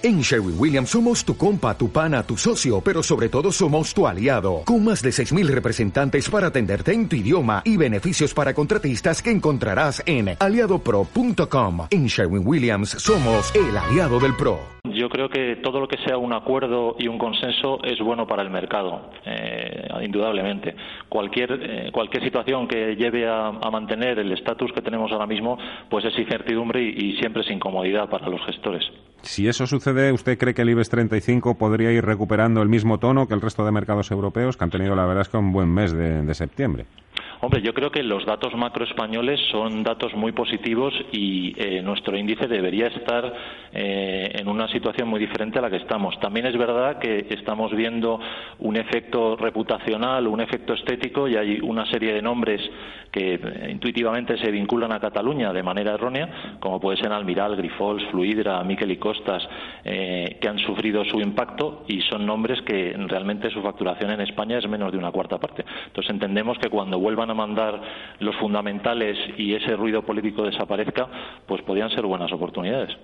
En Sherwin Williams somos tu compa, tu pana, tu socio, pero sobre todo somos tu aliado, con más de 6.000 representantes para atenderte en tu idioma y beneficios para contratistas que encontrarás en aliadopro.com. En Sherwin Williams somos el aliado del PRO. Yo creo que todo lo que sea un acuerdo y un consenso es bueno para el mercado, eh, indudablemente. Cualquier, eh, situación que lleve a, mantener el estatus que tenemos ahora mismo, pues es incertidumbre y, y siempre es incomodidad para los gestores. Si eso sucede, ¿usted cree que el IBEX 35 podría ir recuperando el mismo tono que el resto de mercados europeos, que han tenido, la verdad, es que un buen mes de, septiembre? Hombre, yo creo que los datos macro españoles son datos muy positivos y eh, nuestro índice debería estar eh, en una situación muy diferente a la que estamos. También es verdad que estamos viendo un efecto reputacional, un efecto estético y hay una serie de nombres que eh, intuitivamente se vinculan a Cataluña de manera errónea, como puede ser Almiral, Grifols, Fluidra, Miquel y Costas, que han sufrido su impacto y son nombres que realmente su facturación en España es menos de una cuarta parte. Entonces entendemos que cuando vuelvan a mandar los fundamentales y ese ruido político desaparezca, pues podrían ser buenas oportunidades.